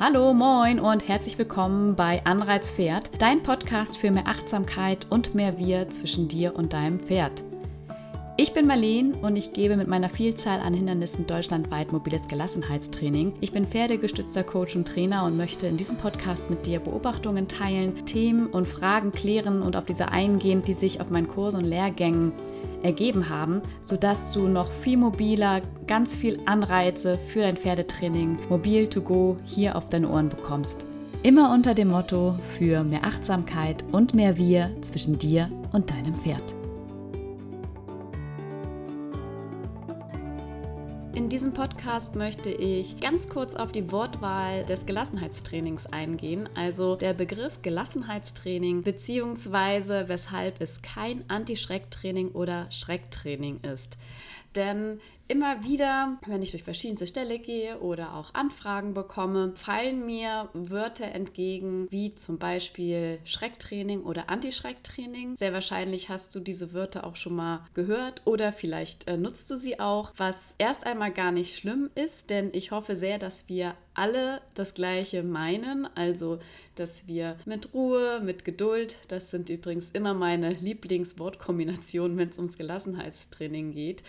Hallo, moin und herzlich willkommen bei Anreiz Pferd, dein Podcast für mehr Achtsamkeit und mehr Wir zwischen dir und deinem Pferd. Ich bin Marleen und ich gebe mit meiner Vielzahl an Hindernissen deutschlandweit mobiles Gelassenheitstraining. Ich bin pferdegestützter Coach und Trainer und möchte in diesem Podcast mit dir Beobachtungen teilen, Themen und Fragen klären und auf diese eingehen, die sich auf meinen Kursen und Lehrgängen ergeben haben, sodass du noch viel mobiler, ganz viel Anreize für dein Pferdetraining mobil to go hier auf deine Ohren bekommst. Immer unter dem Motto für mehr Achtsamkeit und mehr Wir zwischen dir und deinem Pferd. In diesem Podcast möchte ich ganz kurz auf die Wortwahl des Gelassenheitstrainings eingehen, also der Begriff Gelassenheitstraining beziehungsweise weshalb es kein Anti-Schrecktraining oder Schrecktraining ist. Denn immer wieder, wenn ich durch verschiedenste Ställe gehe oder auch Anfragen bekomme, fallen mir Wörter entgegen, wie zum Beispiel Schrecktraining oder Anti-Schrecktraining. Sehr wahrscheinlich hast du diese Wörter auch schon mal gehört oder vielleicht äh, nutzt du sie auch, was erst einmal gar nicht schlimm ist, denn ich hoffe sehr, dass wir alle das Gleiche meinen, also dass wir mit Ruhe, mit Geduld, das sind übrigens immer meine Lieblingswortkombinationen, wenn es ums Gelassenheitstraining geht,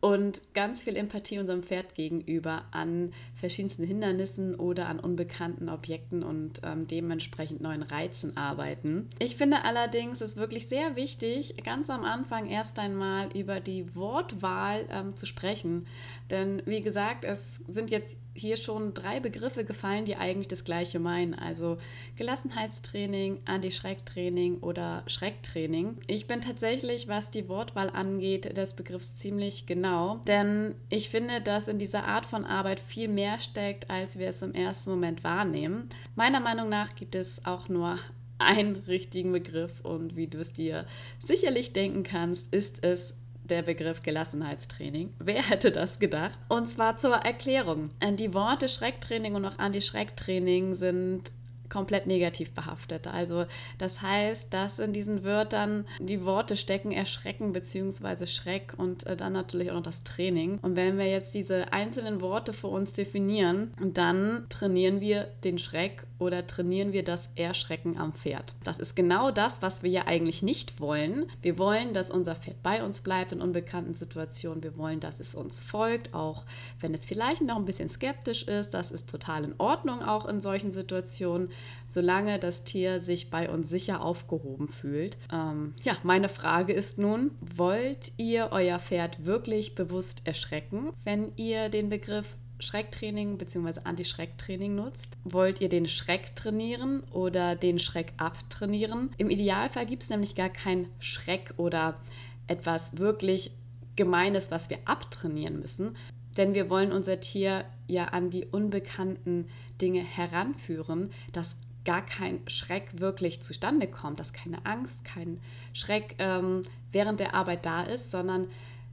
und ganz viel Empathie unserem Pferd gegenüber an verschiedensten Hindernissen oder an unbekannten Objekten und ähm, dementsprechend neuen Reizen arbeiten. Ich finde allerdings es wirklich sehr wichtig, ganz am Anfang erst einmal über die Wortwahl ähm, zu sprechen. Denn wie gesagt, es sind jetzt hier schon drei Begriffe gefallen, die eigentlich das Gleiche meinen. Also Gelassenheitstraining, Anti-Schrecktraining oder Schrecktraining. Ich bin tatsächlich, was die Wortwahl angeht, des Begriffs ziemlich genau. Denn ich finde, dass in dieser Art von Arbeit viel mehr steckt, als wir es im ersten Moment wahrnehmen. Meiner Meinung nach gibt es auch nur einen richtigen Begriff und wie du es dir sicherlich denken kannst, ist es der Begriff Gelassenheitstraining. Wer hätte das gedacht? Und zwar zur Erklärung. Die Worte Schrecktraining und auch Anti-Schrecktraining sind komplett negativ behaftet. Also das heißt, dass in diesen Wörtern die Worte stecken Erschrecken bzw. Schreck und äh, dann natürlich auch noch das Training. Und wenn wir jetzt diese einzelnen Worte für uns definieren, dann trainieren wir den Schreck oder trainieren wir das Erschrecken am Pferd. Das ist genau das, was wir ja eigentlich nicht wollen. Wir wollen, dass unser Pferd bei uns bleibt in unbekannten Situationen. Wir wollen, dass es uns folgt, auch wenn es vielleicht noch ein bisschen skeptisch ist. Das ist total in Ordnung auch in solchen Situationen solange das Tier sich bei uns sicher aufgehoben fühlt. Ähm, ja, meine Frage ist nun, wollt ihr euer Pferd wirklich bewusst erschrecken, wenn ihr den Begriff Schrecktraining bzw. Anti-Schrecktraining nutzt? Wollt ihr den Schreck trainieren oder den Schreck abtrainieren? Im Idealfall gibt es nämlich gar keinen Schreck oder etwas wirklich Gemeines, was wir abtrainieren müssen, denn wir wollen unser Tier ja an die unbekannten Dinge heranführen, dass gar kein Schreck wirklich zustande kommt, dass keine Angst, kein Schreck ähm, während der Arbeit da ist, sondern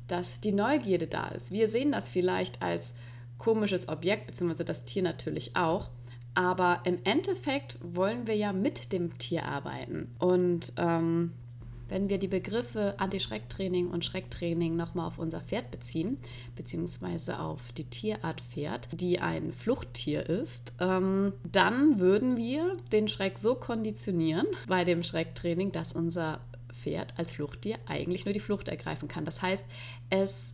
dass die Neugierde da ist. Wir sehen das vielleicht als komisches Objekt, beziehungsweise das Tier natürlich auch. Aber im Endeffekt wollen wir ja mit dem Tier arbeiten. Und ähm, wenn wir die Begriffe Anti-Schrecktraining und Schrecktraining nochmal auf unser Pferd beziehen, beziehungsweise auf die Tierart Pferd, die ein Fluchttier ist, ähm, dann würden wir den Schreck so konditionieren bei dem Schrecktraining, dass unser Pferd als Fluchttier eigentlich nur die Flucht ergreifen kann. Das heißt, es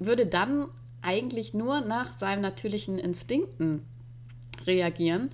würde dann eigentlich nur nach seinen natürlichen Instinkten reagieren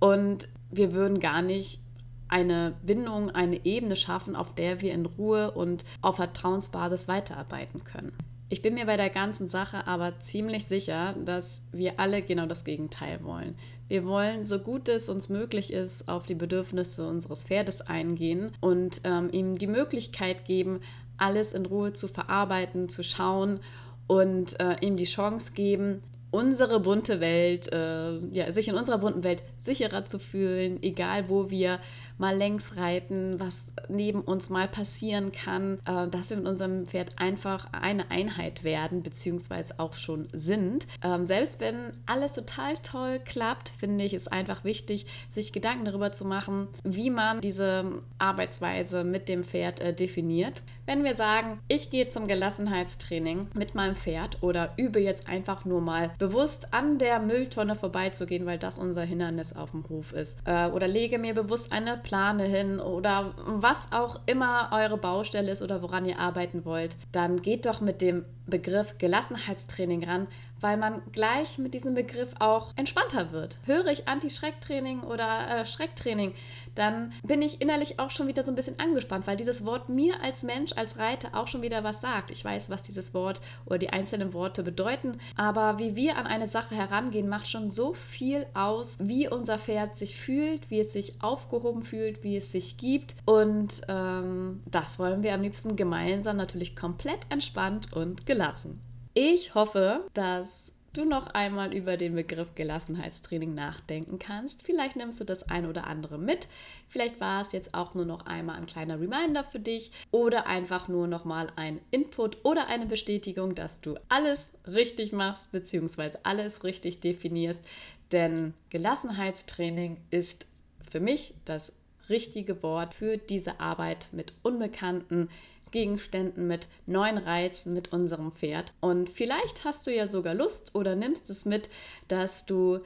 und wir würden gar nicht eine Bindung, eine Ebene schaffen, auf der wir in Ruhe und auf Vertrauensbasis weiterarbeiten können. Ich bin mir bei der ganzen Sache aber ziemlich sicher, dass wir alle genau das Gegenteil wollen. Wir wollen, so gut es uns möglich ist, auf die Bedürfnisse unseres Pferdes eingehen und ähm, ihm die Möglichkeit geben, alles in Ruhe zu verarbeiten, zu schauen und äh, ihm die Chance geben, unsere bunte Welt, äh, ja, sich in unserer bunten Welt sicherer zu fühlen, egal wo wir mal längs reiten, was neben uns mal passieren kann, äh, dass wir mit unserem Pferd einfach eine Einheit werden, beziehungsweise auch schon sind. Ähm, selbst wenn alles total toll klappt, finde ich es einfach wichtig, sich Gedanken darüber zu machen, wie man diese Arbeitsweise mit dem Pferd äh, definiert. Wenn wir sagen, ich gehe zum Gelassenheitstraining mit meinem Pferd oder übe jetzt einfach nur mal bewusst an der Mülltonne vorbeizugehen, weil das unser Hindernis auf dem Hof ist. Äh, oder lege mir bewusst eine Plane hin oder was auch immer eure Baustelle ist oder woran ihr arbeiten wollt. Dann geht doch mit dem Begriff Gelassenheitstraining ran, weil man gleich mit diesem Begriff auch entspannter wird. Höre ich Anti-Schrecktraining oder äh, Schrecktraining, dann bin ich innerlich auch schon wieder so ein bisschen angespannt, weil dieses Wort mir als Mensch, als Reiter auch schon wieder was sagt. Ich weiß, was dieses Wort oder die einzelnen Worte bedeuten, aber wie wir an eine Sache herangehen, macht schon so viel aus, wie unser Pferd sich fühlt, wie es sich aufgehoben fühlt, wie es sich gibt. Und ähm, das wollen wir am liebsten gemeinsam natürlich komplett entspannt und gelassen. Ich hoffe, dass du noch einmal über den Begriff Gelassenheitstraining nachdenken kannst. Vielleicht nimmst du das ein oder andere mit. Vielleicht war es jetzt auch nur noch einmal ein kleiner Reminder für dich oder einfach nur noch mal ein Input oder eine Bestätigung, dass du alles richtig machst bzw. alles richtig definierst. Denn Gelassenheitstraining ist für mich das richtige Wort für diese Arbeit mit Unbekannten, Gegenständen, mit neuen Reizen mit unserem Pferd. Und vielleicht hast du ja sogar Lust oder nimmst es mit, dass du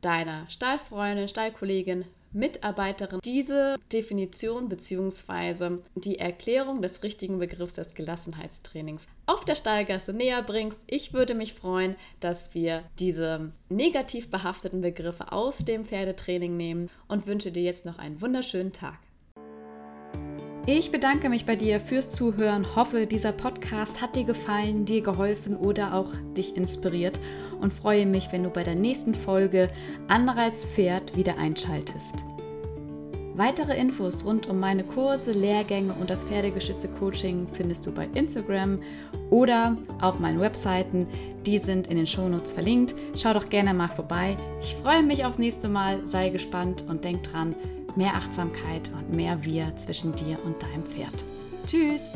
deiner Stallfreundin, Stallkollegin, Mitarbeiterin diese Definition bzw. die Erklärung des richtigen Begriffs des Gelassenheitstrainings auf der Stallgasse näher bringst. Ich würde mich freuen, dass wir diese negativ behafteten Begriffe aus dem Pferdetraining nehmen und wünsche dir jetzt noch einen wunderschönen Tag. Ich bedanke mich bei dir fürs Zuhören, hoffe, dieser Podcast hat dir gefallen, dir geholfen oder auch dich inspiriert und freue mich, wenn du bei der nächsten Folge Anreiz Pferd wieder einschaltest. Weitere Infos rund um meine Kurse, Lehrgänge und das Pferdegeschütze-Coaching findest du bei Instagram oder auf meinen Webseiten. Die sind in den Shownotes verlinkt. Schau doch gerne mal vorbei. Ich freue mich aufs nächste Mal, sei gespannt und denk dran, mehr Achtsamkeit und mehr Wir zwischen dir und deinem Pferd. Tschüss!